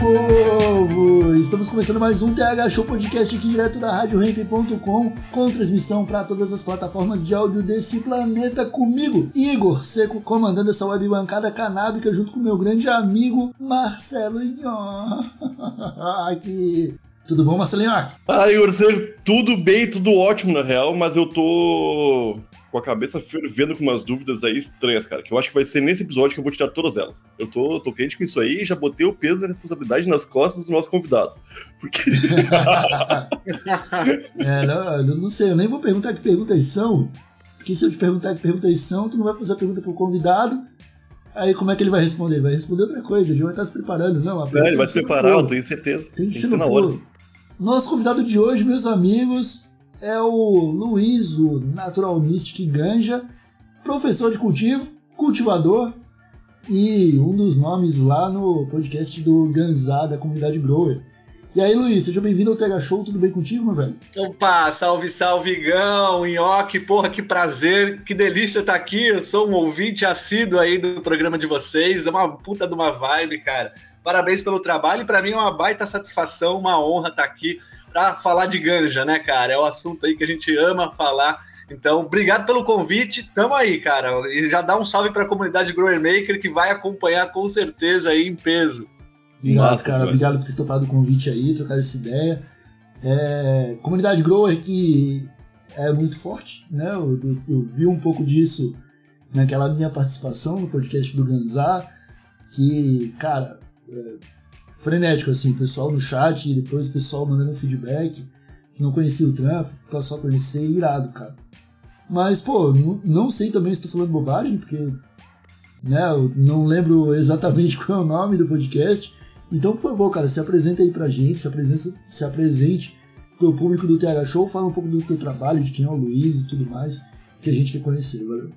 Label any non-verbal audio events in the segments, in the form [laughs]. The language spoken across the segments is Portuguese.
Povo! Estamos começando mais um TH Show Podcast aqui direto da RadioRamp.com com transmissão para todas as plataformas de áudio desse planeta comigo, Igor Seco, comandando essa web bancada canábica junto com meu grande amigo Marcelo Inho. [laughs] Aqui. Tudo bom, Marcelinho? Ah, Igor, tudo bem, tudo ótimo na real, mas eu tô com a cabeça fervendo com umas dúvidas aí estranhas, cara. Que eu acho que vai ser nesse episódio que eu vou tirar todas elas. Eu tô, tô quente com isso aí e já botei o peso da responsabilidade nas costas do nosso convidado. Porque. [laughs] É, não, eu não sei, eu nem vou perguntar que perguntas são, porque se eu te perguntar que perguntas são, tu não vai fazer a pergunta pro convidado, aí como é que ele vai responder? Ele vai responder outra coisa, ele vai estar se preparando, não. a É, ele vai tem se que preparar, eu tenho certeza. Tem que ser ser no na hora. Nosso convidado de hoje, meus amigos, é o Luiz, o Natural Mystic Ganja, professor de cultivo, cultivador e um dos nomes lá no podcast do Ganzá, da comunidade Grower. E aí, Luiz, seja bem-vindo ao TH Show, tudo bem contigo, meu velho? Opa, salve, salve, Gão, Nhoque, porra, que prazer, que delícia estar aqui. Eu sou um ouvinte assíduo aí do programa de vocês, é uma puta de uma vibe, cara. Parabéns pelo trabalho e pra mim é uma baita satisfação, uma honra estar aqui pra falar de ganja, né, cara? É o assunto aí que a gente ama falar. Então, obrigado pelo convite, tamo aí, cara. E já dá um salve pra comunidade Grower Maker que vai acompanhar com certeza aí em peso. Obrigado, Massa, cara. mano. Obrigado por ter topado o convite aí, trocar essa ideia. É, comunidade grower que é muito forte, né? Eu, eu- eu vi um pouco disso naquela minha participação no podcast do Ganzá, que, cara, é frenético, assim, pessoal no chat depois o pessoal mandando feedback, que não conhecia o trampo, passou a conhecer, irado, cara. Mas, pô, não, sei também se tô falando bobagem, porque né, eu não lembro [laughs] exatamente qual é o nome do podcast. Então, por favor, cara, se apresenta aí pra gente, se apresente, se apresente pro público do TH Show, fala um pouco do teu trabalho, de quem é o Luiz e tudo mais, que a gente quer conhecer, valeu.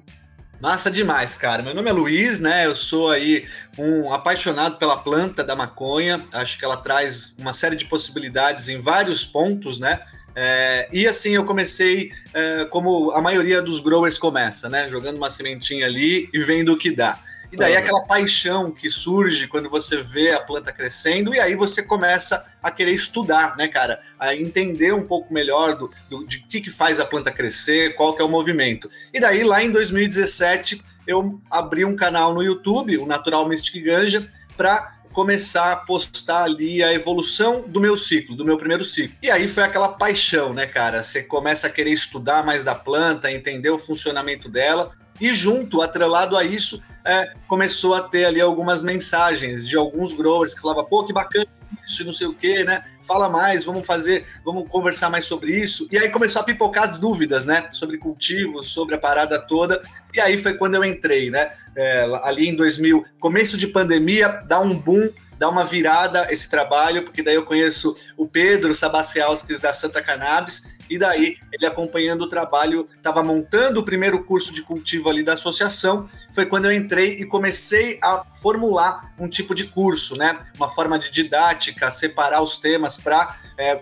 Massa demais, cara. Meu nome é Luiz, né? Eu sou aí um apaixonado pela planta da maconha. Acho que ela traz uma série de possibilidades em vários pontos, né? É, e assim eu comecei é, como a maioria dos growers começa, né? Jogando uma sementinha ali e vendo o que dá. E daí aquela paixão que surge quando você vê a planta crescendo, e aí você começa a querer estudar, né, cara? A entender um pouco melhor do, do- de que, que faz a planta crescer, qual que é o movimento. E daí, lá em 2017, eu abri um canal no YouTube, o Natural Mystic Ganja, para começar a postar ali a evolução do meu ciclo, do meu primeiro ciclo. E aí foi aquela paixão, né, cara? Você começa a querer estudar mais da planta, entender o funcionamento dela, e junto, atrelado a isso, é, começou a ter ali algumas mensagens de alguns growers que falavam, pô, que bacana isso não sei o que, né? Fala mais, vamos fazer, vamos conversar mais sobre isso. E aí começou a pipocar as dúvidas, né? Sobre cultivo, sobre a parada toda. E aí foi quando eu entrei, né? É, ali em 2000, começo de pandemia, dá um boom, dá uma virada esse trabalho, porque daí eu conheço o Pedro Sabacialskis da Santa Cannabis, e daí ele acompanhando o trabalho, estava montando o primeiro curso de cultivo ali da associação, foi quando eu entrei e comecei a formular um tipo de curso, né? Uma forma de didática, separar os temas para,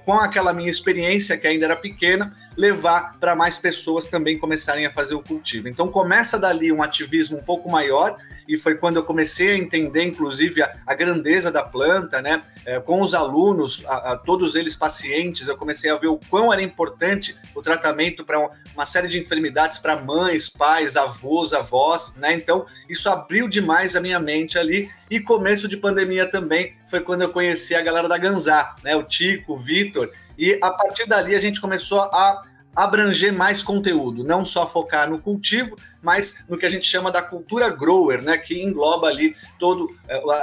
com aquela minha experiência, que ainda era pequena, levar para mais pessoas também começarem a fazer o cultivo. Então começa dali um ativismo um pouco maior, e foi quando eu comecei a entender, inclusive, a, a grandeza da planta, né? É, com os alunos, a, a, todos eles pacientes, eu comecei a ver o quão era importante o tratamento para uma série de enfermidades para mães, pais, avós, avós, né? Então, isso abriu demais a minha mente ali. E começo de pandemia também foi quando eu conheci a galera da Ganzá, né? O Tico, o Vitor. E a partir dali a gente começou a abranger mais conteúdo, não só focar no cultivo, mas no que a gente chama da cultura grower, né, que engloba ali todo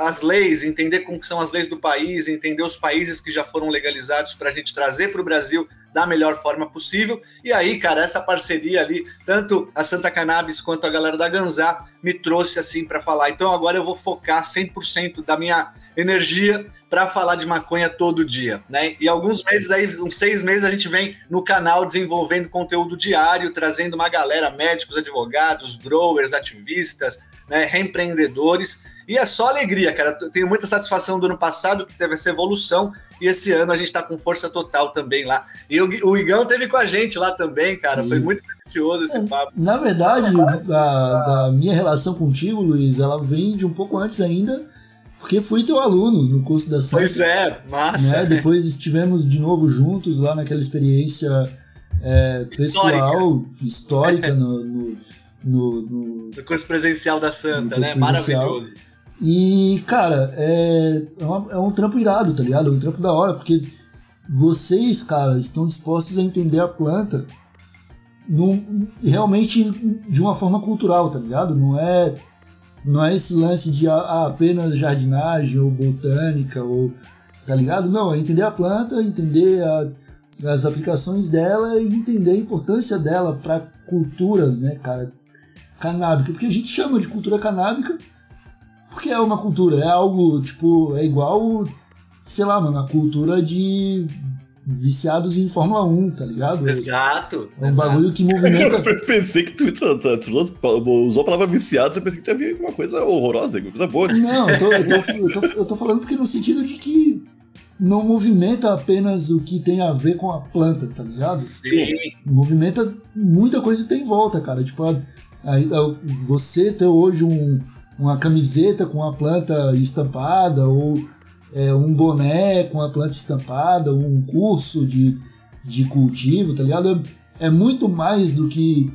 as leis, entender como são as leis do país, entender os países que já foram legalizados para a gente trazer para o Brasil da melhor forma possível. E aí, cara, essa parceria ali, tanto a Santa Cannabis quanto a galera da Ganzá, me trouxe assim para falar. Então agora eu vou focar 100% da minha energia para falar de maconha todo dia, né? E alguns meses aí, uns seis meses, a gente vem no canal desenvolvendo conteúdo diário, trazendo uma galera, médicos, advogados, growers, ativistas, né, reempreendedores. E é só alegria, cara. Tenho muita satisfação do ano passado, que teve essa evolução, e esse ano a gente está com força total também lá. E o, Igão teve com a gente lá também, cara. Foi muito delicioso esse papo. Na verdade, a, da minha relação contigo, Luiz, ela vem de um pouco antes ainda porque fui teu aluno no curso da SAP. Pois é, massa. Né? Depois estivemos de novo juntos lá naquela experiência é, pessoal, histórica, no, no, no, no, no curso presencial da Santa, né? Maravilhoso. E, cara, é, é, uma, é um trampo irado, tá ligado? É um trampo da hora, porque vocês, cara, estão dispostos a entender a planta num, realmente de uma forma cultural, tá ligado? Não é não é esse lance de ah, apenas jardinagem ou botânica ou tá ligado? Não, é entender a planta, entender a, as aplicações dela e entender a importância dela para cultura, né, cara, canábica, porque a gente chama de cultura canábica porque é uma cultura, é algo tipo, é igual, sei lá, mano, a cultura de viciados em Fórmula 1, tá ligado? Exato. É um exato. bagulho que movimenta. Eu pensei que tu, tu, tu, tu usou a palavra viciados, [laughs] eu pensei que tu ia vir uma coisa horrorosa, uma coisa boa. Não, eu tô, eu, tô, eu, tô, eu tô falando porque no sentido de que não movimenta apenas o que tem a ver com a planta, tá ligado? Sim. Movimenta muita coisa que tem em volta, cara. Tipo, a, a, você ter hoje um, uma camiseta com a planta estampada ou é, um boné com a planta estampada, um curso de, de cultivo, tá ligado? É, é muito mais do que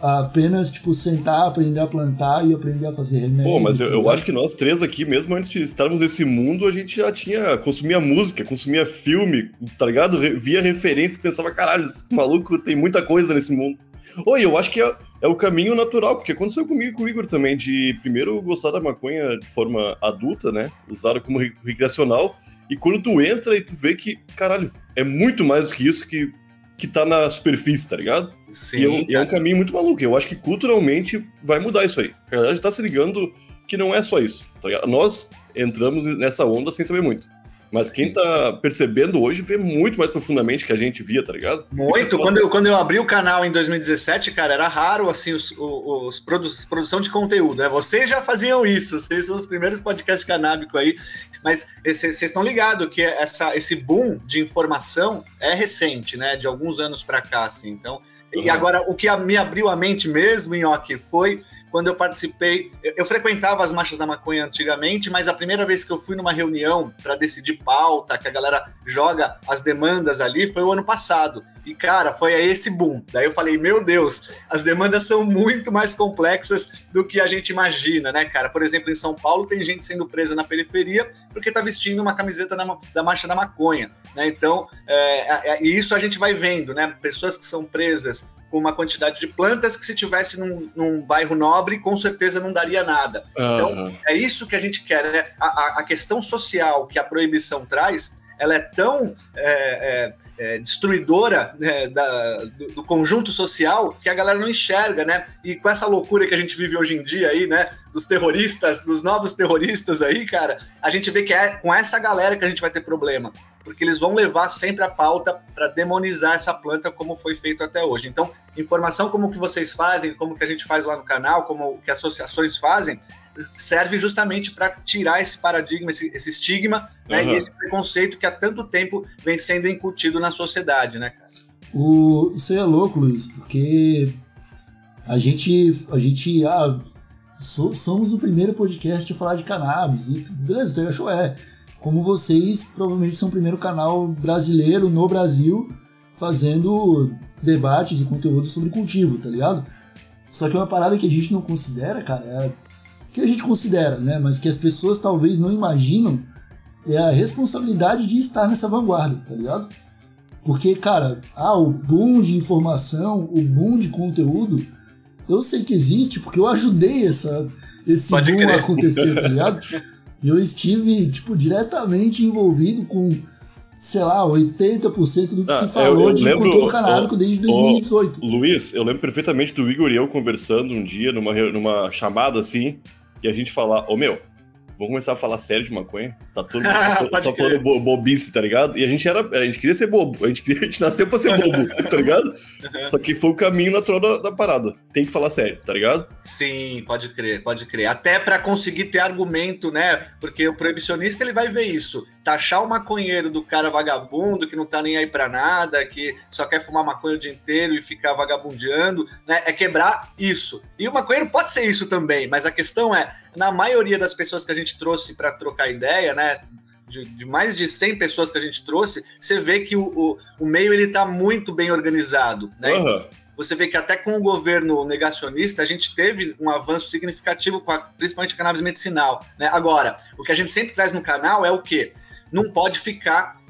apenas, tipo, sentar, aprender a plantar e aprender a fazer remédio. Pô, mas eu, eu acho que nós três aqui, mesmo antes de estarmos nesse mundo, a gente já tinha, consumia música, consumia filme, tá ligado? Via referências e pensava, caralho, esse maluco tem muita coisa nesse mundo. Oi, eu acho que é, é, o caminho natural, porque aconteceu comigo e com o Igor também, de primeiro gostar da maconha de forma adulta, né? Usar como recreacional, e quando tu entra e tu vê que, caralho, é muito mais do que isso que, que tá na superfície, tá ligado? Sim. E é, um, e é um caminho muito maluco. Eu acho que culturalmente vai mudar isso aí. A galera já tá se ligando que não é só isso, tá ligado? Nós entramos nessa onda sem saber muito. Mas quem tá percebendo hoje vê muito mais profundamente que a gente via, tá ligado? Muito. Quando eu, quando eu abri o canal em 2017, cara, era raro, assim, os, os, os produ produção de conteúdo, né? Vocês já faziam isso, vocês são os primeiros podcasts canábicos aí, mas vocês estão ligados que essa, esse boom de informação é recente, né? De alguns anos para cá, assim. Então, uhum. e agora, o que me abriu a mente mesmo, Nhoque, foi quando eu participei. Eu, eu, frequentava as marchas da maconha antigamente, mas a primeira vez que eu fui numa reunião para decidir pauta, que a galera joga as demandas ali, foi o ano passado. E, cara, foi aí esse boom. Daí eu falei, meu Deus, as demandas são muito mais complexas do que a gente imagina, né, cara? Por exemplo, em São Paulo tem gente sendo presa na periferia porque tá vestindo uma camiseta da, da Marcha da Maconha, né? Então, é, é, é, isso a gente vai vendo, né? Pessoas que são presas com uma quantidade de plantas que se tivesse num, num bairro nobre, com certeza não daria nada. Uhum. Então, é isso que a gente quer, né? A, a, questão social que a proibição traz, ela é tão é, é, é, destruidora né, da, do, do, conjunto social que a galera não enxerga, né? E com essa loucura que a gente vive hoje em dia aí, né? Dos terroristas, dos novos terroristas aí, cara, a gente vê que é com essa galera que a gente vai ter problema porque eles vão levar sempre a pauta para demonizar essa planta como foi feito até hoje. Então, informação como que vocês fazem, como que a gente faz lá no canal, como que associações fazem, serve justamente para tirar esse paradigma, esse, esse estigma né, e esse preconceito que há tanto tempo vem sendo incutido na sociedade, né, cara? O, isso aí é louco, Luiz, porque a gente, a gente, ah, so, somos o primeiro podcast a falar de cannabis, e beleza, então achou é como vocês provavelmente são o primeiro canal brasileiro no Brasil fazendo debates e conteúdo sobre cultivo, tá ligado? Só que uma parada que a gente não considera, cara, é que a gente considera, né, mas que as pessoas talvez não imaginam é a responsabilidade de estar nessa vanguarda, tá ligado? Porque, cara, ah, o boom de informação, o boom de conteúdo, eu sei que existe porque eu ajudei essa, esse Pode boom crer. a acontecer, tá ligado? [laughs] eu estive, tipo, diretamente envolvido com sei lá, 80% do que Ah, se eu- falou eu de lembro, conteúdo canábico desde ó, 2018. Luiz, eu lembro perfeitamente do Igor e eu conversando um dia numa, numa chamada assim, e a gente falar, ô meu, vamos começar a falar sério de maconha? Tá todo [laughs] mundo só falando bo bobice, tá ligado? E a gente era. A gente queria ser bobo, a gente, queria, a gente nasceu pra ser bobo, [laughs] tá ligado? Só que foi o caminho natural da, da parada. Tem que falar sério, tá ligado? Sim, pode crer, pode crer. Até para conseguir ter argumento, né? Porque o proibicionista ele vai ver isso. Taxar o maconheiro do cara vagabundo que não tá nem aí pra nada, que só quer fumar maconha o dia inteiro e ficar vagabundeando, né? É quebrar isso. E o maconheiro pode ser isso também, mas a questão é, na maioria das pessoas que a gente trouxe para trocar ideia, né? De, de mais de 100 pessoas que a gente trouxe, você vê que o, o, o meio ele tá muito bem organizado, né? Aham. você vê que até com o governo negacionista a gente teve um avanço significativo, com a, principalmente a cannabis medicinal. Né? Agora, o que a gente sempre traz no canal é o quê? Não pode ficar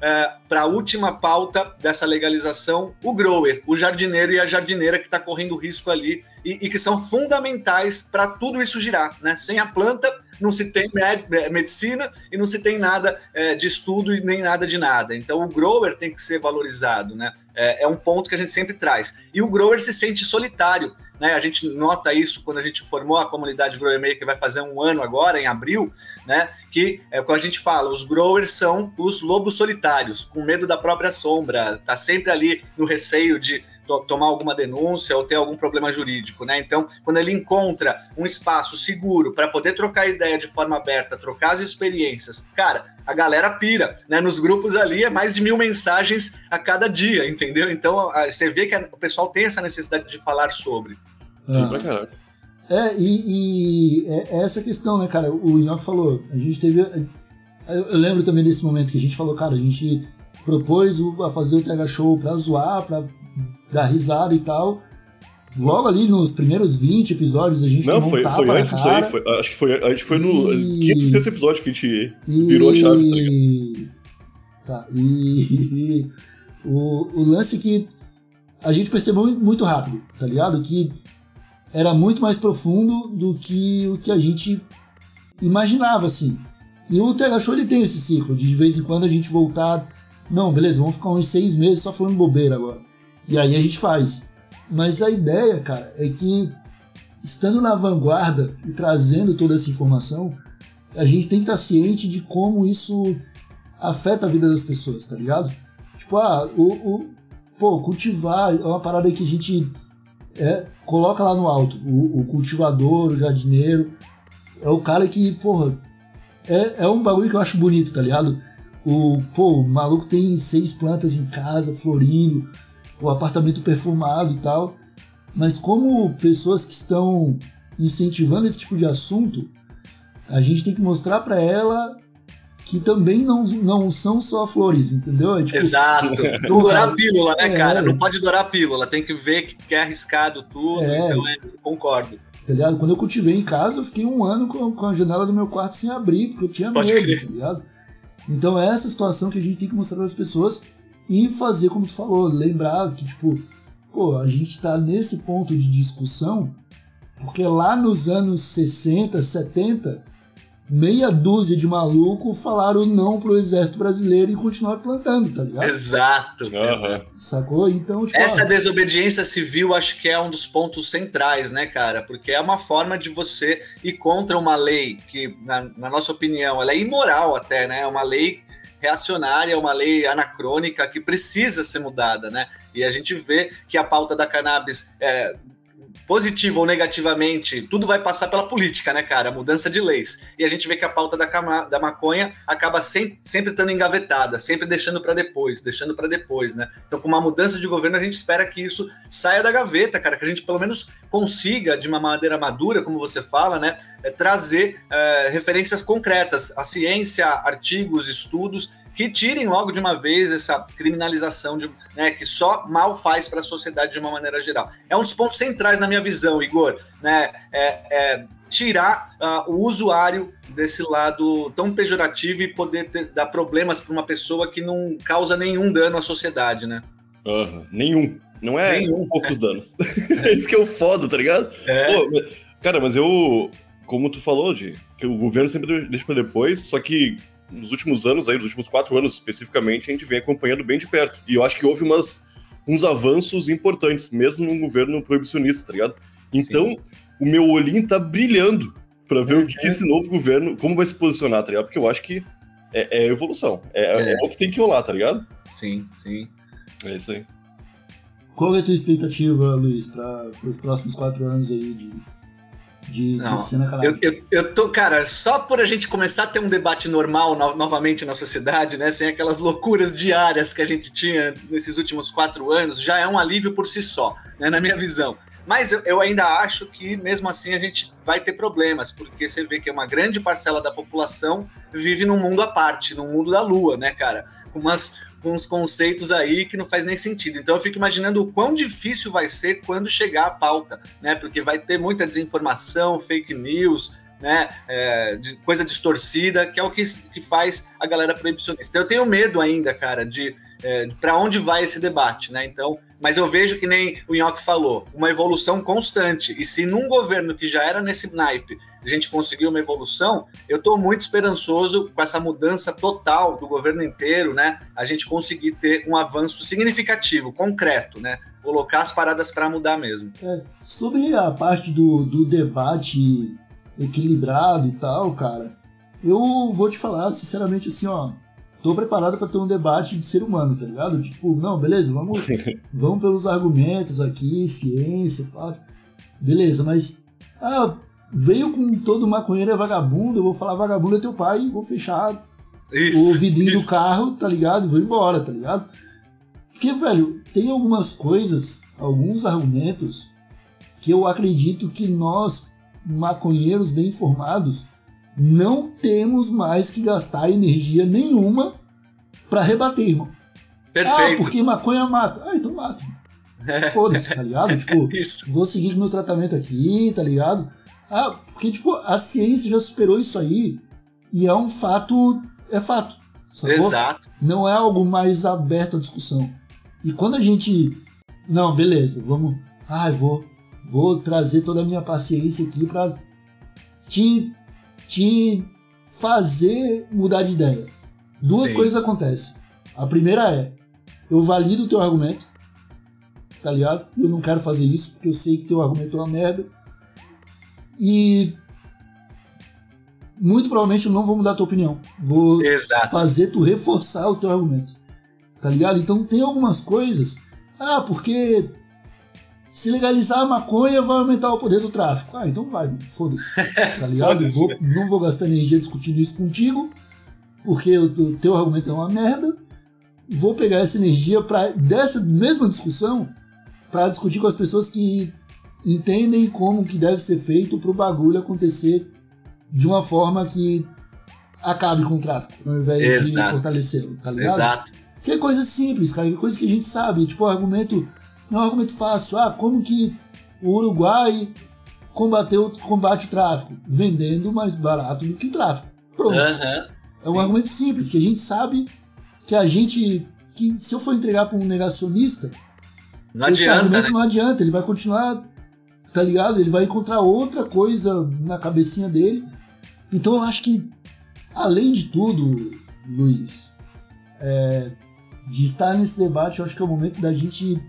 para a última pauta dessa legalização o grower, o jardineiro e a jardineira que está correndo risco ali e, e que são fundamentais para tudo isso girar. Né? Sem a planta, não se tem med- medicina e não se tem nada eh, de estudo e nem nada de nada. Então o grower tem que ser valorizado, né? É, é um ponto que a gente sempre traz. E o grower se sente solitário, né? A gente nota isso quando a gente formou a comunidade Grower Maker, que vai fazer um ano agora, em abril, né? Que é quando a gente fala, os growers são os lobos solitários, com medo da própria sombra, tá sempre ali no receio de tomar alguma denúncia ou ter algum problema jurídico, né? Então, quando ele encontra um espaço seguro para poder trocar ideia de forma aberta, trocar as experiências, cara, a galera pira, né? Nos grupos ali é mais de mil mensagens a cada dia, entendeu? Então, você vê que a- o pessoal tem essa necessidade de falar sobre. Sim, Ah. pra caralho. É, e, e é, é essa questão, né, cara? O Nhoque falou, a gente teve. Eu, eu lembro também desse momento que a gente falou, cara, a gente propôs o- a fazer o TH Show pra zoar, pra dar risada e tal. Logo ali nos primeiros 20 episódios a gente Não, foi, um foi antes disso aí. Foi, acho que foi, a gente foi no E- quinto, sexto episódio que a gente E... virou a chave, tá ligado? Tá, e [laughs] o, o lance que a gente percebeu muito rápido, tá ligado? Que era muito mais profundo do que o que a gente imaginava, assim. E o TH Show ele tem esse ciclo, de de vez em quando a gente voltar. Não, beleza, vamos ficar uns seis meses só falando bobeira agora. E aí a gente faz. Mas a ideia, cara, é que estando na vanguarda e trazendo toda essa informação, a gente tem que estar ciente de como isso afeta a vida das pessoas, tá ligado? Tipo, ah, o, o pô, cultivar é uma parada que a gente é, coloca lá no alto. O, o cultivador, o jardineiro, é o cara que, porra, é, é um bagulho que eu acho bonito, tá ligado? O, pô, o maluco tem seis plantas em casa, florindo, o apartamento perfumado e tal. Mas como pessoas que estão incentivando esse tipo de assunto, a gente tem que mostrar pra ela que também não, não são só flores, entendeu? É tipo, Exato. [laughs] Não dourar a pílula, né, É. cara? Não pode dourar a pílula. Tem que ver que, que é arriscado tudo. É. Então, é, concordo. tá ligado? Quando eu cultivei em casa, eu fiquei um ano com, com a janela do meu quarto sem abrir, porque eu tinha Pode medo, crer. tá ligado? Então é essa situação que a gente tem que mostrar para as pessoas e fazer como tu falou, lembrar que, tipo, pô, a gente tá nesse ponto de discussão porque lá nos anos 60, 70, meia dúzia de maluco falaram não pro exército brasileiro e continuaram plantando, tá ligado? Exato. Aham. Sacou? Então, tipo, Essa ó, desobediência civil acho que é um dos pontos centrais, né, cara? Porque é uma forma de você ir contra uma lei que, na, na nossa opinião, ela é imoral até, né? É uma lei reacionária, uma lei anacrônica que precisa ser mudada, né? E a gente vê que a pauta da cannabis é, positivo ou negativamente, tudo vai passar pela política, né, cara? Mudança de leis. E a gente vê que a pauta da, cama- da maconha acaba sem- sempre estando engavetada, sempre deixando para depois, deixando para depois, né? Então, com uma mudança de governo, a gente espera que isso saia da gaveta, cara, que a gente pelo menos consiga, de uma maneira madura, como você fala, né, é, trazer é, referências concretas, a ciência, artigos, estudos que tirem logo de uma vez essa criminalização de, né, que só mal faz para a sociedade de uma maneira geral. É um dos pontos centrais na minha visão, Igor, né? É, é tirar ah, o usuário desse lado tão pejorativo e poder ter- dar problemas para uma pessoa que não causa nenhum dano à sociedade, né? Aham. Nenhum. Não é Nenhum. poucos danos. [laughs] é isso que é o foda, tá ligado? É. Pô, cara, mas eu. Como tu falou, de que o governo sempre deixa pra depois, só que nos últimos anos, aí, nos últimos quatro anos especificamente, a gente vem acompanhando bem de perto. E eu acho que houve umas, uns avanços importantes, mesmo num governo proibicionista, tá ligado? Então, Sim. o meu olhinho tá brilhando para ver o que, que esse novo governo, como vai se posicionar, tá ligado? Porque eu acho que é, é evolução. É, é. é, o que tem que rolar, tá ligado? Sim, sim. É isso aí. Qual é a tua expectativa, Luiz, para os próximos quatro anos aí de, de, Não, de cena eu, eu, eu, tô, cara, só por a gente começar a ter um debate normal no, novamente na sociedade, né, sem aquelas loucuras diárias que a gente tinha nesses últimos quatro anos, já é um alívio por si só, né, na minha visão. Mas eu, ainda acho que, mesmo assim, a gente vai ter problemas, porque você vê que uma grande parcela da população vive num mundo à parte, num mundo da lua, né, cara? Com umas, uns conceitos aí que não faz nem sentido. Então eu fico imaginando o quão difícil vai ser quando chegar a pauta, né? Porque vai ter muita desinformação, fake news, né? É, de coisa distorcida, que é o que, que faz a galera proibicionista. Eu tenho medo ainda, cara, de é, para onde vai esse debate, né? Então mas eu vejo que nem o Nhoque falou, uma evolução constante. E se num governo que já era nesse naipe a gente conseguiu uma evolução, eu estou muito esperançoso com essa mudança total do governo inteiro, né? A gente conseguir ter um avanço significativo, concreto, né? Colocar as paradas para mudar mesmo. É, sobre a parte do, do debate equilibrado e tal, cara, eu vou te falar sinceramente assim, ó tô preparado para ter um debate de ser humano, tá ligado? Tipo, não, beleza, vamos, [laughs] vamos pelos argumentos aqui, ciência, pá. Beleza, mas ah, veio com todo maconheiro é vagabundo, eu vou falar vagabundo é teu pai, vou fechar isso, o vidrinho isso. do carro, tá ligado? E vou embora, tá ligado? Porque, velho, tem algumas coisas, alguns argumentos que eu acredito que nós, maconheiros bem informados, não temos mais que gastar energia nenhuma para rebater, irmão. Perfeito. Ah, porque maconha mata. Ah, então mata. É. Foda-se, tá ligado? [laughs] Tipo, vou seguir meu tratamento aqui, tá ligado? Ah, porque, tipo, a ciência já superou isso aí e é um fato. É fato. Sacou? Exato. Não é algo mais aberto à discussão. E quando a gente. Não, beleza, vamos. Ah, vou, vou trazer toda a minha paciência aqui pra te te fazer mudar de ideia. Duas Sim. coisas acontecem. A primeira é, eu valido o teu argumento, tá ligado? Eu não quero fazer isso, porque eu sei que teu argumento é uma merda. E muito provavelmente eu não vou mudar a tua opinião. Vou Exato. fazer tu reforçar o teu argumento. Tá ligado? Então tem algumas coisas. Ah, porque se legalizar a maconha vai aumentar o poder do tráfico. Ah, então vai, foda-se. [laughs] Tá ligado? foda vou, não vou gastar energia discutindo isso contigo, porque o, teu argumento é uma merda. Vou pegar essa energia para dessa mesma discussão para discutir com as pessoas que entendem como que deve ser feito para o bagulho acontecer de uma forma que acabe com o tráfico, ao invés Exato. de fortalecê-lo, tá ligado? Exato. Que é coisa simples, cara, que é coisa que a gente sabe, tipo, o argumento é um argumento fácil. Ah, como que o Uruguai combateu, combate o tráfico? Vendendo mais barato do que o tráfico. Pronto. é um argumento simples, que a gente sabe que a gente. que se eu for entregar para um negacionista, não esse adianta, argumento né? não adianta, ele vai continuar, tá ligado? Ele vai encontrar outra coisa na cabecinha dele. Então eu acho que, além de tudo, Luiz, é, de estar nesse debate, eu acho que é o momento da gente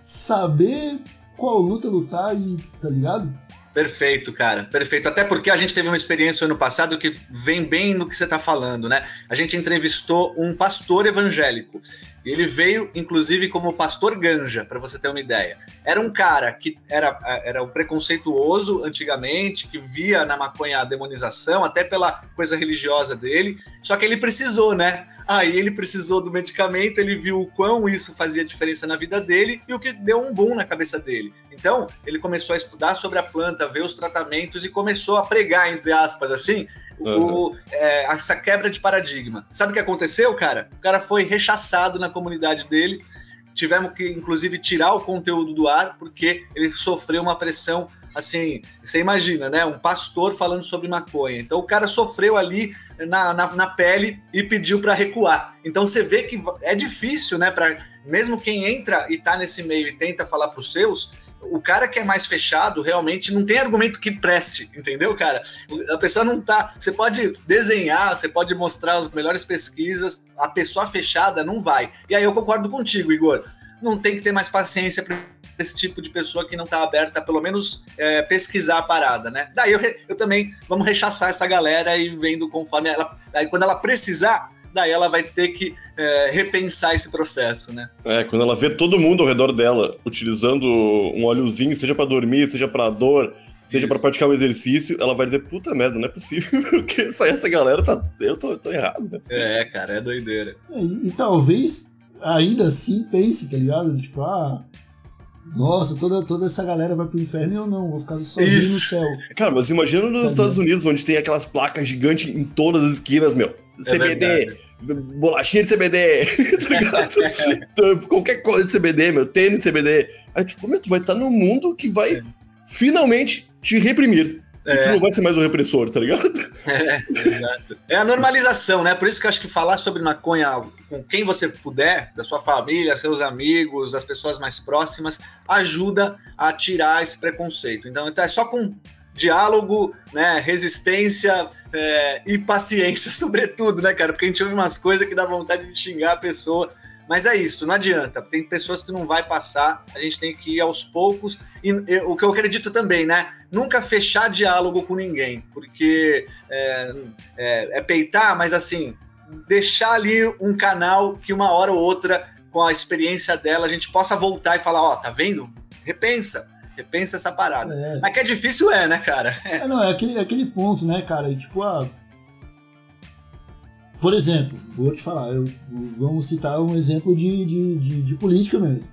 saber qual luta lutar e tá ligado? Perfeito, cara. Perfeito. Até porque a gente teve uma experiência ano passado que vem bem no que você está falando, né? A gente entrevistou um pastor evangélico. Ele veio, inclusive, como pastor ganja, para você ter uma ideia. Era um cara que era, era um preconceituoso antigamente, que via na maconha a demonização, até pela coisa religiosa dele. Só que ele precisou, né? Aí ele precisou do medicamento, ele viu o quão isso fazia diferença na vida dele e o que deu um boom na cabeça dele. Então, ele começou a estudar sobre a planta, ver os tratamentos e começou a pregar, entre aspas, assim, uhum. o, é, essa quebra de paradigma. Sabe o que aconteceu, cara? O cara foi rechaçado na comunidade dele. Tivemos que, inclusive, tirar o conteúdo do ar porque ele sofreu uma pressão assim, você imagina, né? Um pastor falando sobre maconha. Então o cara sofreu ali na, na, na pele e pediu para recuar. Então você vê que é difícil, né? Para mesmo quem entra e tá nesse meio e tenta falar para os seus, o cara que é mais fechado realmente não tem argumento que preste, entendeu, cara? A pessoa não tá. Você pode desenhar, você pode mostrar as melhores pesquisas, a pessoa fechada não vai. E aí eu concordo contigo, Igor. Não tem que ter mais paciência para esse tipo de pessoa que não está aberta a pelo menos é, pesquisar a parada, né? Daí eu, eu também vamos rechaçar essa galera e vendo conforme ela. Aí quando ela precisar, daí ela vai ter que é, repensar esse processo, né? É, quando ela vê todo mundo ao redor dela utilizando um óleozinho, seja para dormir, seja para dor, seja para praticar um exercício, ela vai dizer, puta merda, não é possível, [laughs] porque essa, essa galera tá. Eu tô, tô errado, É, cara, é doideira. É, e, e, talvez ainda assim pense, tá ligado? Tipo, ah. Nossa, toda, toda essa galera vai pro inferno e eu não, vou ficar sozinho Isso. no céu. Cara, mas imagina nos tá Estados Unidos, onde tem aquelas placas gigantes em todas as esquinas, meu. É CBD, verdade. bolachinha de CBD, [laughs] tá [laughs] Qualquer coisa de CBD, meu, tênis CBD. Aí, tipo, meu, tu vai estar num mundo que vai é. finalmente te reprimir. É. E tu não vai ser mais um repressor, tá ligado? [laughs] É, exato. É a normalização, né? Por isso que eu acho que falar sobre maconha com quem você puder, da sua família, seus amigos, as pessoas mais próximas, ajuda a tirar esse preconceito. Então, então é só com diálogo, né, resistência é, e paciência, [laughs] sobretudo, né, cara? Porque a gente ouve umas coisas que dá vontade de xingar a pessoa. Mas é isso, não adianta. Tem pessoas que não vai passar, a gente tem que ir aos poucos. E o que eu acredito também, né? Nunca fechar diálogo com ninguém, porque é, é, é peitar, mas assim, deixar ali um canal que uma hora ou outra, com a experiência dela, a gente possa voltar e falar: Ó, oh, tá vendo? Repensa Repensa essa parada. É. Mas que é difícil é, né, cara? É. não, é aquele, é aquele ponto, né, cara? Tipo, ah, por exemplo, vou te falar, eu, vamos citar um exemplo de, de, de, de, política mesmo.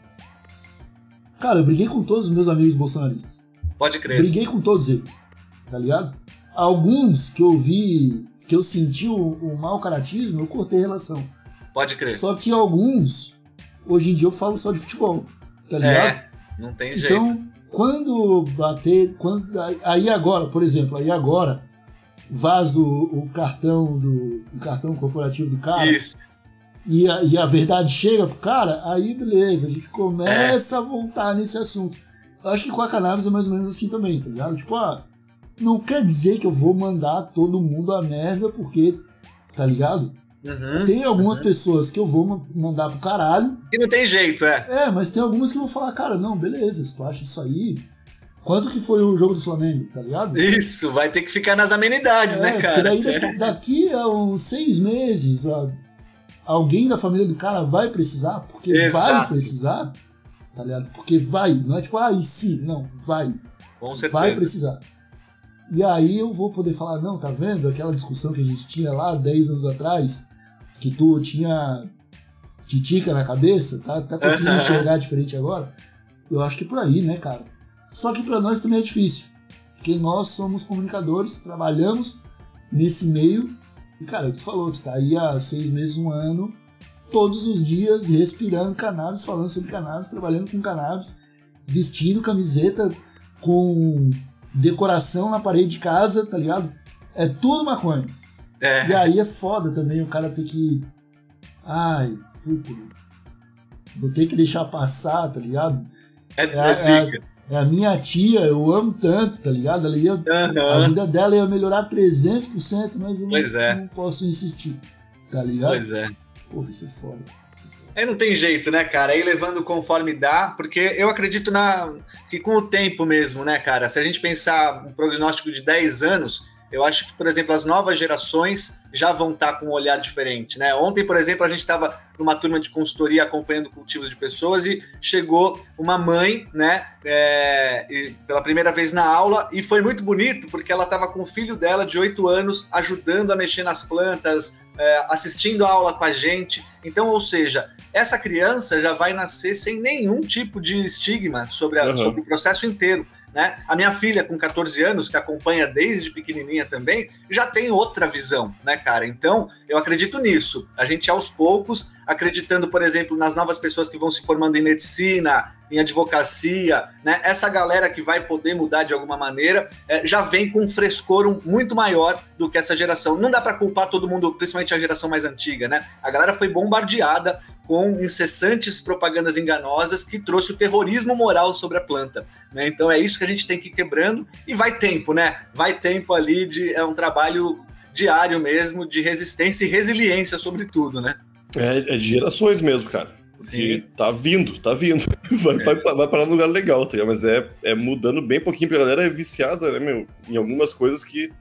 Cara, eu briguei com todos os meus amigos bolsonaristas. Pode crer. Briguei com todos eles, tá ligado? Alguns que eu vi, que eu senti o, o mau caratismo, eu cortei relação. Pode crer. Só que alguns, hoje em dia eu falo só de futebol, tá ligado? É, não tem jeito. Então, quando bater, quando aí agora, por exemplo, aí agora vaza o, o cartão do o cartão corporativo do cara. Isso. E a, e a verdade chega pro cara, aí beleza, a gente começa é. a voltar nesse assunto. Eu acho que com a cannabis é mais ou menos assim também, tá ligado? Tipo, ah, não quer dizer que eu vou mandar todo mundo a merda, porque, tá ligado? Uhum, tem algumas uhum. pessoas que eu vou mandar pro caralho. E não tem jeito, é. É, mas tem algumas que eu vou falar, cara, não, beleza, se tu acha isso aí. Quanto que foi o jogo do Flamengo, tá ligado? Isso, vai ter que ficar nas amenidades, né, é, né, cara? Daí, daqui, daqui, a uns seis meses, alguém da família do cara vai precisar, porque Exato. vai precisar, tá ligado? Porque vai, não é tipo, ah, e se? Não, vai. Com certeza. Vai precisar. E aí eu vou poder falar, não, tá vendo aquela discussão que a gente tinha lá 10 anos atrás, que tu tinha titica na cabeça, tá, tá conseguindo enxergar diferente agora? Eu acho que é por aí, né, cara? Só que para nós também é difícil, porque nós somos comunicadores, trabalhamos nesse meio, e cara, tu falou, tu tá aí há seis meses, um ano, todos os dias respirando cannabis, falando sobre cannabis, trabalhando com cannabis, vestindo camiseta com decoração na parede de casa, tá ligado? É tudo maconha. É. E aí é foda também o cara ter que. Ai, puta. Vou ter que deixar passar, tá ligado? É, é, é, é, a minha tia, eu amo tanto, tá ligado? Ela ia, uhum. A vida dela ia melhorar 300%, mas eu não, é. não, posso insistir, tá ligado? Pois é. Porra, isso é foda. Isso é foda. Aí não tem jeito, né, cara? Aí levando conforme dá, porque eu acredito na que com o tempo mesmo, né, cara? Se a gente pensar um prognóstico de 10 anos, eu acho que, por exemplo, as novas gerações já vão estar com um olhar diferente, né? Ontem, por exemplo, a gente estava numa turma de consultoria acompanhando cultivos de pessoas e chegou uma mãe, né, é, pela primeira vez na aula e foi muito bonito porque ela estava com o filho dela de 8 anos ajudando a mexer nas plantas, é, assistindo a aula com a gente. Então, ou seja, essa criança já vai nascer sem nenhum tipo de estigma sobre, a, uhum. sobre o processo inteiro. Né? A minha filha, com 14 anos, que acompanha desde pequenininha também, já tem outra visão, né, cara? Então, eu acredito nisso. A gente, aos poucos, acreditando, por exemplo, nas novas pessoas que vão se formando em medicina, em advocacia, né? Essa galera que vai poder mudar de alguma maneira é, já vem com um frescor muito maior do que essa geração. Não dá para culpar todo mundo, principalmente a geração mais antiga, né? A galera foi bombardeada com incessantes propagandas enganosas que trouxe o terrorismo moral sobre a planta, né? Então é isso que a gente tem que ir quebrando e vai tempo, né? Vai tempo ali de é um trabalho diário mesmo de resistência e resiliência sobretudo, né? É, é de gerações mesmo, cara. Sim. tá vindo, tá vindo. [laughs] Vai, é. vai, vai parar num lugar legal, tá ligado? Mas é, é mudando bem pouquinho, porque a galera é viciada, né, meu? Em algumas coisas que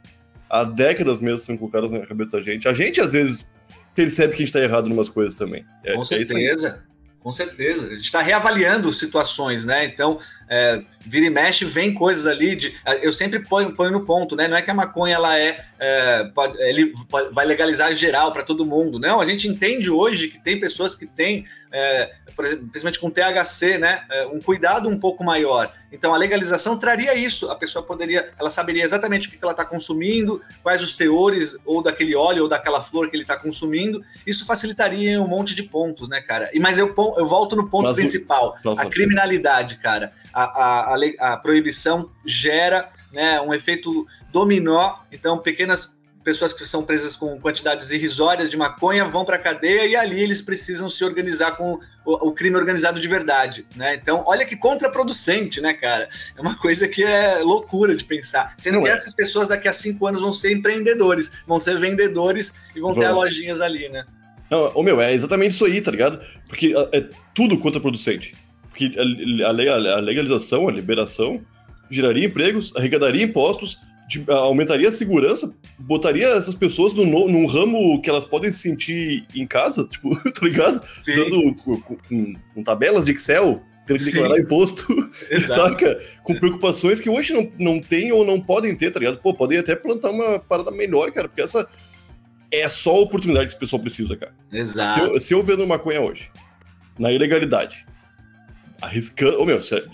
há décadas mesmo são colocadas na cabeça da gente. A gente, às vezes, percebe que a gente tá errado em umas coisas também. É, Com certeza. É com certeza. A gente está reavaliando situações, né? Então, é, vira e mexe, vem coisas ali de. Eu sempre ponho, ponho no ponto, né? Não é que a maconha ela é. é pode, ele vai legalizar geral para todo mundo. Não, a gente entende hoje que tem pessoas que têm, é, exemplo, principalmente com THC, né? É, um cuidado um pouco maior. Então a legalização traria isso. A pessoa poderia, ela saberia exatamente o que ela está consumindo, quais os teores ou daquele óleo ou daquela flor que ele está consumindo. Isso facilitaria um monte de pontos, né, cara? E mas eu, eu volto no ponto Mas principal, a criminalidade, cara. A, a, a, a proibição gera né, um efeito dominó. Então pequenas pessoas que são presas com quantidades irrisórias de maconha vão para a cadeia e ali eles precisam se organizar com o, o, crime organizado de verdade, né? Então, olha que contraproducente, né, cara? É uma coisa que é loucura de pensar. Sendo Não que é. essas pessoas daqui a cinco anos vão ser empreendedores, vão ser vendedores e vão, vão. ter lojinhas ali, né? Não, ô meu, é exatamente isso aí, tá ligado? Porque é, é tudo contraproducente. Porque a, a, a legalização, a liberação, geraria empregos, arrecadaria impostos, de, aumentaria a segurança, botaria essas pessoas no, num ramo que elas podem se sentir em casa, [laughs] tipo, tá ligado? Sim. Dando com, com, com tabelas de Excel, tendo que Sim. declarar imposto, [laughs] saca? Com preocupações que hoje não, não tem ou não podem ter, tá ligado? Pô, podem até plantar uma parada melhor, cara, porque essa é só a oportunidade que esse pessoal precisa, cara. Exato. Se eu, se eu vendo maconha hoje, na ilegalidade, arriscando. Ô, meu, você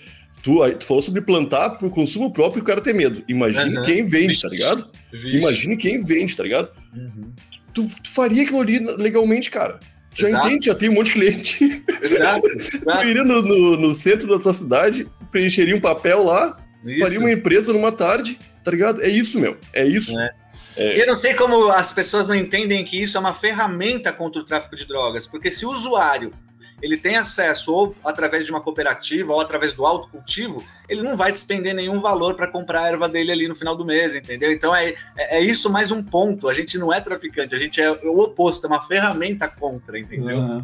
Tu, tu falou sobre plantar pro consumo próprio e o cara ter medo. Imagine uhum. quem vende, tá ligado? Vixe. Imagine quem vende, tá ligado? Uhum. Tu, tu, faria aquilo ali legalmente, cara. Já Exato. entende, já tem um monte de cliente. Exato. [laughs] Exato. tu iria no, no, no, centro da tua cidade, preencheria um papel lá, isso. faria uma empresa numa tarde, tá ligado? É isso, meu. É isso. É. É. Eu não sei como as pessoas não entendem que isso é uma ferramenta contra o tráfico de drogas, porque se o usuário ele tem acesso ou através de uma cooperativa ou através do autocultivo, ele não vai despender nenhum valor para comprar a erva dele ali no final do mês, entendeu? Então é, é, é, isso mais um ponto. A gente não é traficante, a gente é o oposto, é uma ferramenta contra, entendeu? Uhum.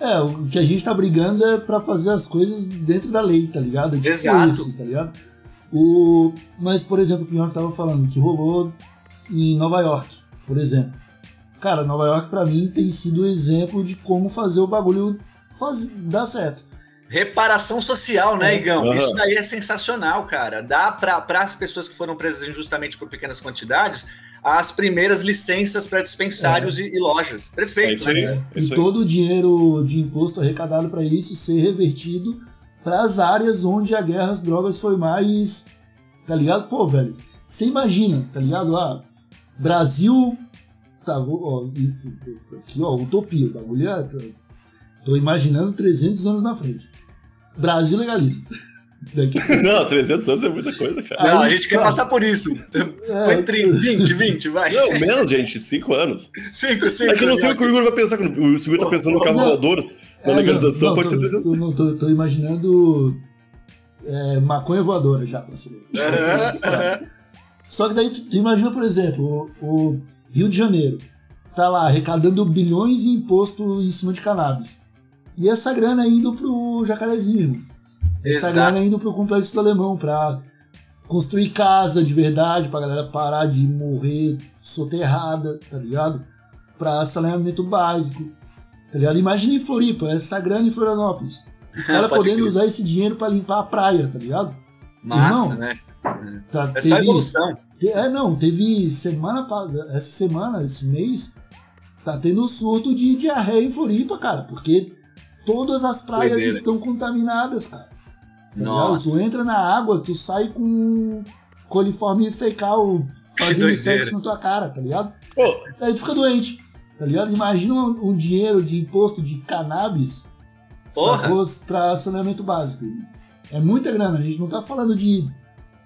É, o que a gente tá brigando é para fazer as coisas dentro da lei, tá ligado? É tipo Exato. Isso, tá ligado? O... Mas, por exemplo, o que o tava falando, que rolou em Nova York, por exemplo. Cara, Nova York para mim tem sido o exemplo de como fazer o bagulho faz, dá certo. Reparação social, né, é. Igão? Uhum. Isso daí é sensacional, cara. Dá para as pessoas que foram presas injustamente por pequenas quantidades as primeiras licenças para dispensários é. e, e, lojas. Perfeito, é né? É. E todo o dinheiro de imposto arrecadado para isso ser revertido para as áreas onde a guerra às drogas foi mais. Tá ligado? Pô, velho, você imagina, tá ligado? Ah, Brasil. Tá, ó, aqui, ó, utopia. O bagulho é Tô imaginando 300 anos na frente. Brasil legaliza. Daqui. Não, 300 anos é muita coisa, cara. Não, a gente quer passar por isso. É, Foi 30, 20, 20, vai. Não, menos, gente, 5 anos. 5, 5. É que eu não sei o que o Igor vai pensar. O Igor tá pensando no carro voador, na é, legalização, não, pode tô, ser 300. Tô, não, tô, tô imaginando é, maconha voadora já. Só que daí tu, tu, imagina, por exemplo, o, o Rio de Janeiro tá lá arrecadando bilhões em imposto em cima de cannabis. E essa grana indo pro Jacarezinho. Essa Exato. grana indo pro Complexo do Alemão pra construir casa de verdade, pra galera parar de morrer soterrada, tá ligado? Pra saneamento básico, tá ligado? Imagina em Floripa, essa grana em Florianópolis. Os [laughs] caras podendo crer. usar esse dinheiro para limpar a praia, tá ligado? Massa, Irmão, né? Tá, é teve, só evolução. Te, é, não, teve semana, essa semana, esse mês, tá tendo surto de diarreia em Floripa, cara, porque Todas as praias Doideira. estão contaminadas, cara. Tá Nossa. Tu entra na água, tu sai com coliforme fecal fazendo sexo na tua cara, tá ligado? Oh. Aí tu fica doente. Tá ligado? Imagina um, um dinheiro de imposto de cannabis pra saneamento básico. É muita grana, a gente não tá falando de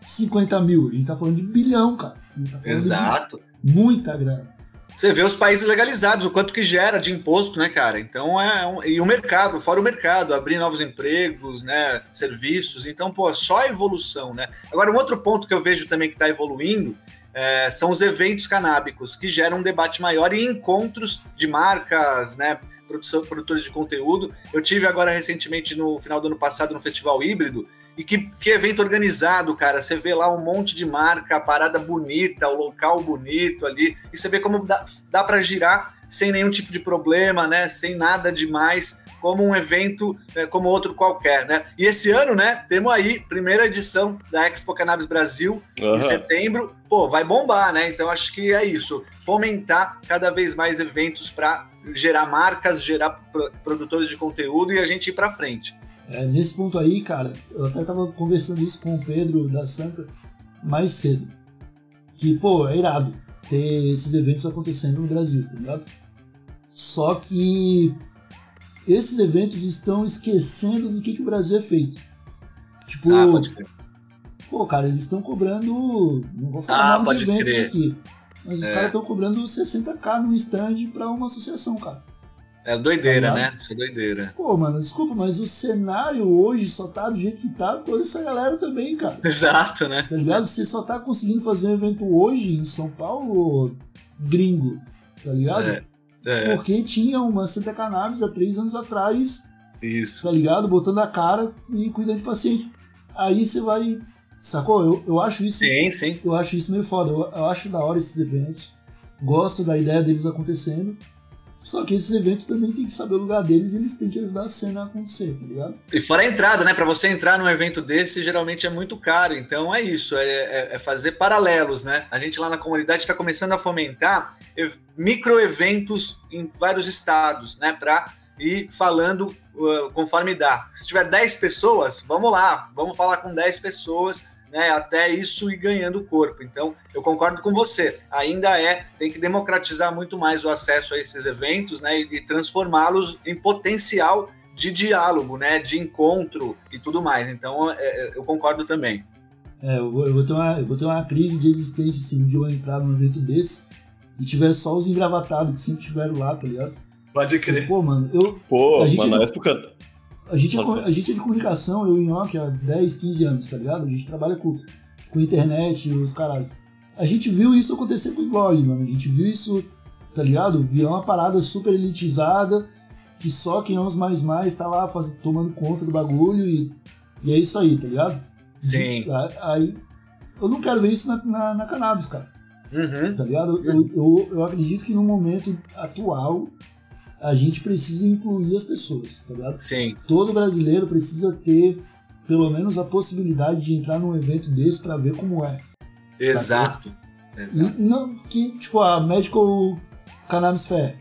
50 mil, a gente tá falando de bilhão, cara. Tá Exato. muita grana. Você vê os países legalizados, o quanto que gera de imposto, né, cara? Então é. Um, e o mercado, fora o mercado, abrir novos empregos, né? Serviços. Então, pô, só a evolução, né? Agora, um outro ponto que eu vejo também que está evoluindo é, são os eventos canábicos, que geram um debate maior e encontros de marcas, né? Produtores de conteúdo. Eu tive agora recentemente, no final do ano passado, no Festival Híbrido, e que, que evento organizado, cara. Você vê lá um monte de marca, a parada bonita, o local bonito ali, e você vê como dá, dá para girar sem nenhum tipo de problema, né? Sem nada demais, como um evento é, como outro qualquer, né? E esse ano, né, temos aí primeira edição da Expo Cannabis Brasil Aham. em setembro. Pô, vai bombar, né? Então acho que é isso, fomentar cada vez mais eventos para gerar marcas, gerar pro- produtores de conteúdo e a gente ir para frente. É, nesse ponto aí, cara, eu até tava conversando isso com o Pedro da Santa mais cedo. Que, pô, é irado ter esses eventos acontecendo no Brasil, tá ligado? Só que esses eventos estão esquecendo do que, que o Brasil é feito. Tipo, Ah, pode crer. pô, cara, eles estão cobrando. Não vou falar Ah, nome de eventos crer. aqui. Mas os É. caras estão cobrando 60k no stand pra uma associação, cara. É doideira, Tá né? Isso é doideira. Pô, mano, desculpa, mas o cenário hoje só tá do jeito que tá com essa galera também, cara. Exato, né? Tá ligado? Você só tá conseguindo fazer um evento hoje em São Paulo gringo, tá ligado? É, é, Porque tinha uma Santa Cannabis há três anos atrás, isso. tá ligado? Botando a cara e cuidando de paciente. Aí você vai. Sacou? Eu, eu acho isso. Sim, sim. Eu acho isso meio foda. Eu, eu acho da hora esses eventos. Gosto da ideia deles acontecendo. Só que esses eventos também tem que saber o lugar deles e eles têm que ajudar a cena a acontecer, tá ligado? E fora a entrada, né? Para você entrar num evento desse, geralmente é muito caro. Então é isso, é, é- é fazer paralelos, né? A gente lá na comunidade está começando a fomentar ev- microeventos em vários estados, né? Para ir falando uh, conforme dá. Se tiver 10 pessoas, vamos lá, vamos falar com 10 pessoas. Né, até isso ir ganhando corpo. Então, eu concordo com você. Ainda é, tem que democratizar muito mais o acesso a esses eventos, né, e, e transformá-los em potencial de diálogo, né, de encontro e tudo mais. Então, é, é, eu concordo também. É, eu vou, eu vou ter uma, eu vou ter uma crise de existência se um dia eu entrar num evento desse e tiver só os engravatados que sempre tiveram lá, tá ligado? Pode Pô, mano, eu, Pô, A gente mano, na época. A, gente é, a gente é de comunicação, eu e o Nhoque, há 10, 15 anos, tá ligado? A gente trabalha com, com internet, os caralho. A gente viu isso acontecer com os blogs, mano. A gente viu isso, tá ligado? Virar uma parada super elitizada, que só quem é os mais mais tá lá faz, tomando conta do bagulho e, e é isso aí, tá ligado? Sim. Aí, eu não quero ver isso na, na, na cannabis, cara. Uhum. tá ligado? Eu, eu, eu acredito que no momento atual a gente precisa incluir as pessoas, tá ligado? Sim. Todo brasileiro precisa ter pelo menos a possibilidade de entrar num evento desse pra ver como é. Exato. Exato. E não que, tipo, a Medical Cannabis Fair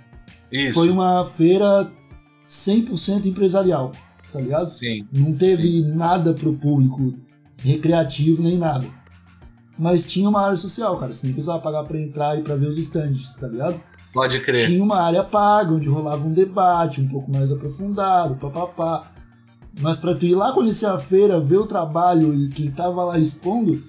Isso. foi uma feira 100% empresarial, tá ligado? Sim. Não teve nada pro público recreativo nem nada. Mas tinha uma área social, cara. Você não precisava pagar pra entrar e pra ver os stands, tá ligado? Pode crer. Tinha uma área paga, onde rolava um debate um pouco mais aprofundado, papapá. Mas pra tu ir lá conhecer a feira, ver o trabalho e quem tava lá expondo,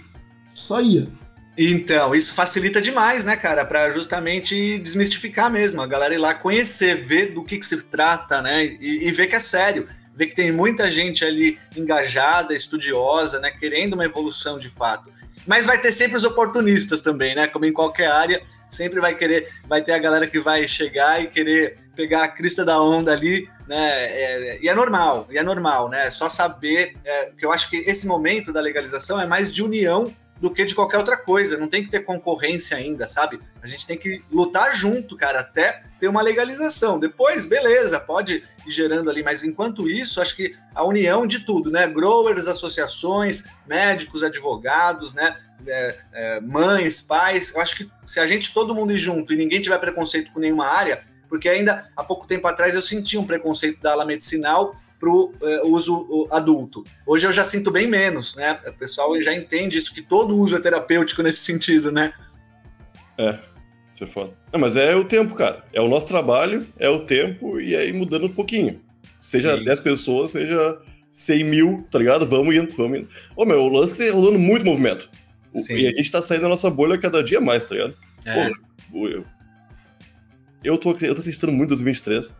só ia. Então, isso facilita demais, né, cara? Para justamente desmistificar mesmo, a galera ir lá conhecer, ver do que, que se trata, né? E, e ver que é sério. Ver que tem muita gente ali engajada, estudiosa, né? Querendo uma evolução de fato. Mas vai ter sempre os oportunistas também, né? Como em qualquer área, sempre vai querer, vai ter a galera que vai chegar e querer pegar a crista da onda ali, né? É, e é normal, e é normal, né? É só saber é, que eu acho que esse momento da legalização é mais de união do que de qualquer outra coisa. Não tem que ter concorrência ainda, sabe? A gente tem que lutar junto, cara, até ter uma legalização. Depois, beleza, pode ir gerando ali, mas enquanto isso, acho que a união de tudo, né? Growers, associações, médicos, advogados, né? É, é, mães, pais. Eu acho que se a gente todo mundo ir junto e ninguém tiver preconceito com nenhuma área, porque ainda há pouco tempo atrás eu senti um preconceito da ala medicinal para o uso adulto. Hoje eu já sinto bem menos, né? O pessoal já entende isso, que todo uso é terapêutico nesse sentido, né? É. Isso é foda. Não, mas é o tempo, cara. É o nosso trabalho, é o tempo, e aí mudando um pouquinho. Seja Sim. 10 pessoas, seja 100 mil, tá ligado? Vamos indo, vamos indo. Ô, meu, o lance tá rolando muito movimento. Sim. E a gente tá saindo da nossa bolha cada dia mais, tá ligado? É. Pô, eu, eu, tô, eu tô acreditando muito em 2023.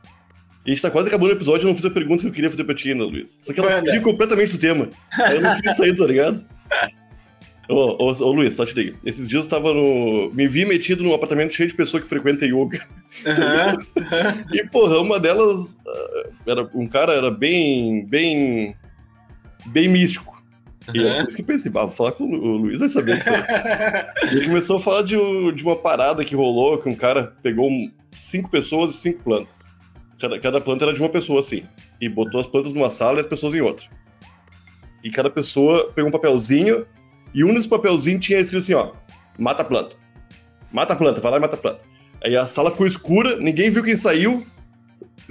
A gente tá quase acabando o episódio, eu não fiz a pergunta que eu queria fazer pra ti ainda, Luiz. Só que ela fugiu completamente do tema. Eu não queria sair, tá ligado? [laughs] Ô, ô, ô, Luiz, só te digo. Esses dias eu tava no. Me vi metido num apartamento cheio de pessoas que frequentam yoga. Aham. [laughs] E, porra, uma delas. ah, Era, um cara era bem. bem. bem místico. E é por isso que eu pensei, ah, vou falar com o Lu- o Luiz, vai saber disso. e ele começou a falar de, de uma parada que rolou, que um cara pegou cinco pessoas e cinco plantas. Cada, cada planta era de uma pessoa, assim. E botou as plantas numa sala e as pessoas em outra. E cada pessoa pegou um papelzinho, e um desses papelzinhos tinha escrito assim, ó, mata a planta. Mata a planta, vai lá e mata a planta. Aí a sala ficou escura, ninguém viu quem saiu,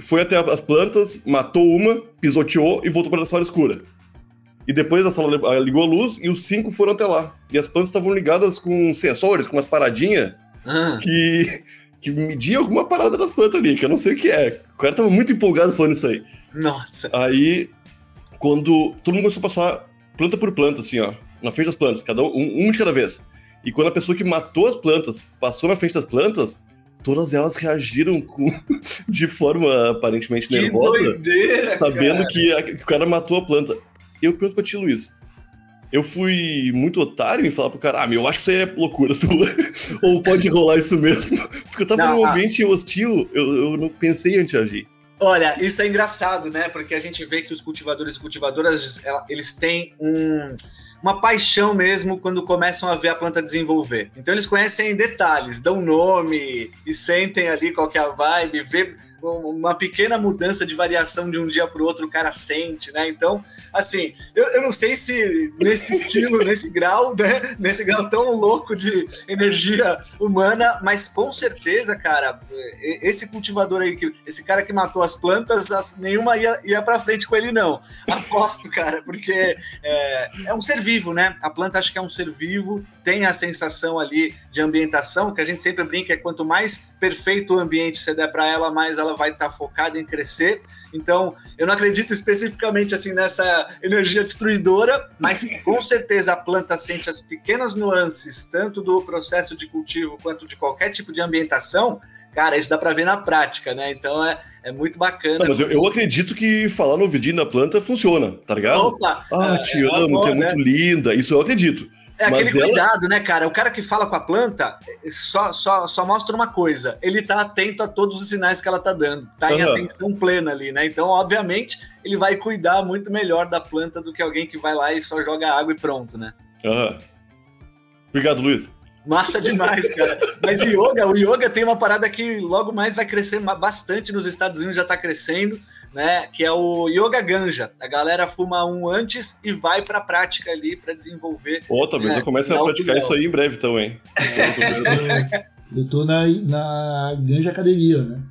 foi até as plantas, matou uma, pisoteou e voltou para a sala escura. E depois a sala ligou a luz e os cinco foram até lá. E as plantas estavam ligadas com sensores, com umas paradinhas Ah, que, que mediam alguma parada das plantas ali, que eu não sei o que é. O cara tava muito empolgado falando isso aí. Nossa. Aí, quando todo mundo começou a passar planta por planta, assim, ó, na frente das plantas, cada um, um de cada vez. E quando a pessoa que matou as plantas passou na frente das plantas, todas elas reagiram com, [laughs] de forma aparentemente Que nervosa, doideira, sabendo cara. que, a- que o cara matou a planta. Eu pergunto pra ti, Luiz. Eu fui muito otário em falar pro cara, ah, meu, eu acho que isso aí é loucura [laughs] tua. Ou pode rolar isso mesmo. Porque eu tava Não, num ah. ambiente hostil, eu, eu não pensei antes de agir. Olha, isso é engraçado, né? Porque a gente vê que os cultivadores e cultivadoras, eles têm um- uma paixão mesmo quando começam a ver a planta desenvolver. Então eles conhecem em detalhes, dão nome e sentem ali qual que é a vibe, vê uma pequena mudança de variação de um dia para o outro o cara sente, né? Então, assim, eu, eu não sei se nesse estilo, nesse [laughs] grau, né? Nesse grau tão louco de energia humana, mas com certeza, cara, esse cultivador aí, que, esse cara que matou as plantas, as- nenhuma ia, ia para frente com ele, não. Aposto, cara, porque é, é um ser vivo, né? A planta acho que é um ser vivo, tem a sensação ali de ambientação, que a gente sempre brinca, é quanto mais perfeito o ambiente você der para ela, mais ela vai estar focada em crescer. Então, eu não acredito especificamente assim nessa energia destruidora, mas com certeza a planta sente as pequenas nuances, tanto do processo de cultivo quanto de qualquer tipo de ambientação. Cara, isso dá para ver na prática, né? Então é, é muito bacana. Não, mas eu, eu acredito que falar no ouvidinho da planta funciona, tá ligado? Opa! Ah, te é amo, tu é amor, né? muito linda. Isso eu acredito. É aquele ela- cuidado, né, cara? O cara que fala com a planta só, só, só mostra uma coisa: ele tá atento a todos os sinais que ela tá dando, tá em Aham. atenção plena ali, né? Então, obviamente, ele vai cuidar muito melhor da planta do que alguém que vai lá e só joga água e pronto, né? Aham. Obrigado, Luiz. Massa demais, cara. Mas yoga, o yoga tem uma parada que logo mais vai crescer bastante nos Estados Unidos, já tá crescendo, né? Que é o yoga ganja. A galera fuma um antes e vai pra prática ali pra desenvolver. Ou talvez É, eu comece a praticar isso aí em breve também. [laughs] Eu tô na, na Ganja Academia, né?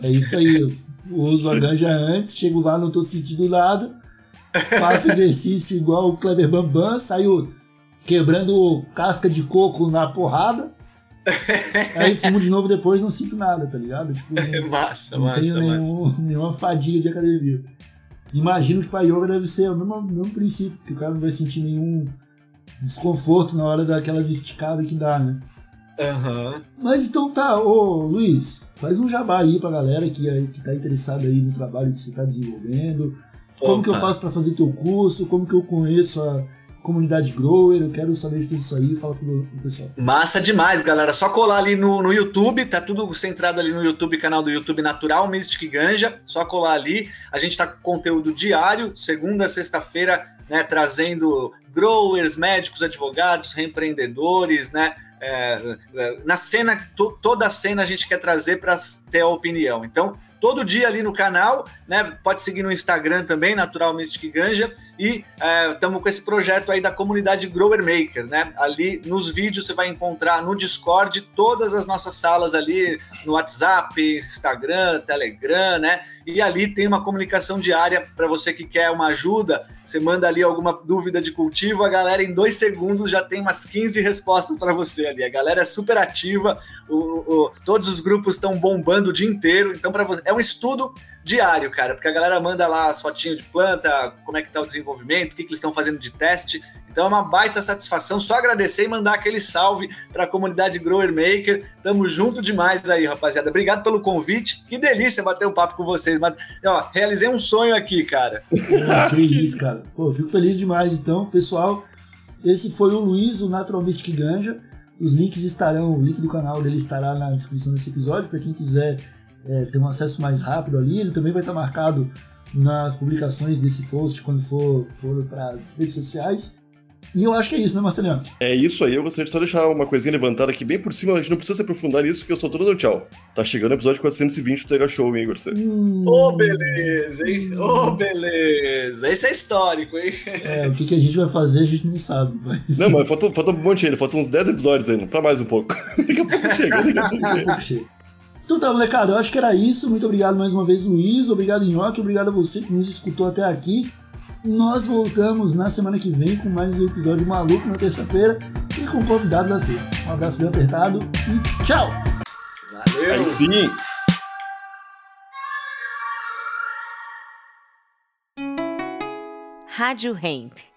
É, é isso aí. Eu uso a ganja antes, chego lá, não tô sentindo nada. Faço exercício igual o Kleber Bambam, saio quebrando casca de coco na porrada. [laughs] Aí fumo de novo depois não sinto nada, tá ligado? Tipo, É [laughs] não, massa, não massa, tenho massa. nenhum, nenhuma fadiga de academia. Imagino que pra yoga deve ser o mesmo, mesmo princípio, que o cara não vai sentir nenhum desconforto na hora daquelas esticadas que dá, né? Aham. Mas então tá, ô Luiz, faz um jabá aí pra galera que, que tá interessada aí no trabalho que você tá desenvolvendo. Como Opa. que eu faço pra fazer teu curso? Como que eu conheço a comunidade grower? Eu quero saber de tudo isso aí, fala pro, pro pessoal. Massa demais, galera. Só colar ali no, no YouTube, tá tudo centrado ali no YouTube, canal do YouTube Natural Mystic Ganja. Só colar ali. A gente tá com conteúdo diário, segunda sexta-feira, né? Trazendo growers, médicos, advogados, reempreendedores, né? é, é, na cena, to- toda a cena a gente quer trazer para ter a opinião. Então, todo dia ali no canal, né? Pode seguir no Instagram também, Natural Mystic Ganja, E estamos é, com esse projeto aí da comunidade Grower Maker, né? Ali nos vídeos você vai encontrar no Discord todas as nossas salas ali no WhatsApp, Instagram, Telegram, né? E ali tem uma comunicação diária para você que quer uma ajuda. Você manda ali alguma dúvida de cultivo, a galera em dois segundos já tem umas 15 respostas para você ali. A galera é super ativa, o, o, todos os grupos estão bombando o dia inteiro. Então, para você, é um estudo diário, cara, porque a galera manda lá as fotinhas de planta, como é que tá o desenvolvimento, o que, que eles estão fazendo de teste. Então é uma baita satisfação. Só agradecer e mandar aquele salve para a comunidade Grower Maker. Tamo junto demais aí, rapaziada. Obrigado pelo convite. Que delícia bater um papo com vocês. Mas, ó, realizei um sonho aqui, cara. [laughs] que isso, cara. Pô, fico feliz demais. Então, pessoal, esse foi o Luiz, o Natural Mystic Ganja. Os links estarão, o link do canal dele estará na descrição desse episódio para quem quiser é, ter um acesso mais rápido ali. Ele também vai estar marcado nas publicações desse post quando for, for para as redes sociais. E eu acho que é isso, né, Marcelinho? É isso aí. Eu gostaria de só deixar uma coisinha levantada aqui bem por cima. A gente não precisa se aprofundar nisso, porque eu só tô dando tchau. Tá chegando o episódio 420 do Tega Show, hein, Igor? Hum... Ô, oh, beleza, hein? Ô, oh, beleza. Esse é histórico, hein? É, o que, que a gente vai fazer a gente não sabe. Mas... Não, mas falta, falta um monte ainda. Faltam uns 10 episódios ainda. Pra mais um pouco. [laughs] daqui a pouco chega, daqui a pouco chega. Então tá, molecada, eu acho que era isso. Muito obrigado mais uma vez, Luiz. Obrigado, Nhoque. Obrigado a você que nos escutou até aqui. Nós voltamos na semana que vem com mais um episódio maluco na terça-feira e com o convidado da sexta. Um abraço bem apertado e tchau! Valeu! Aí sim! Rádio Hemp.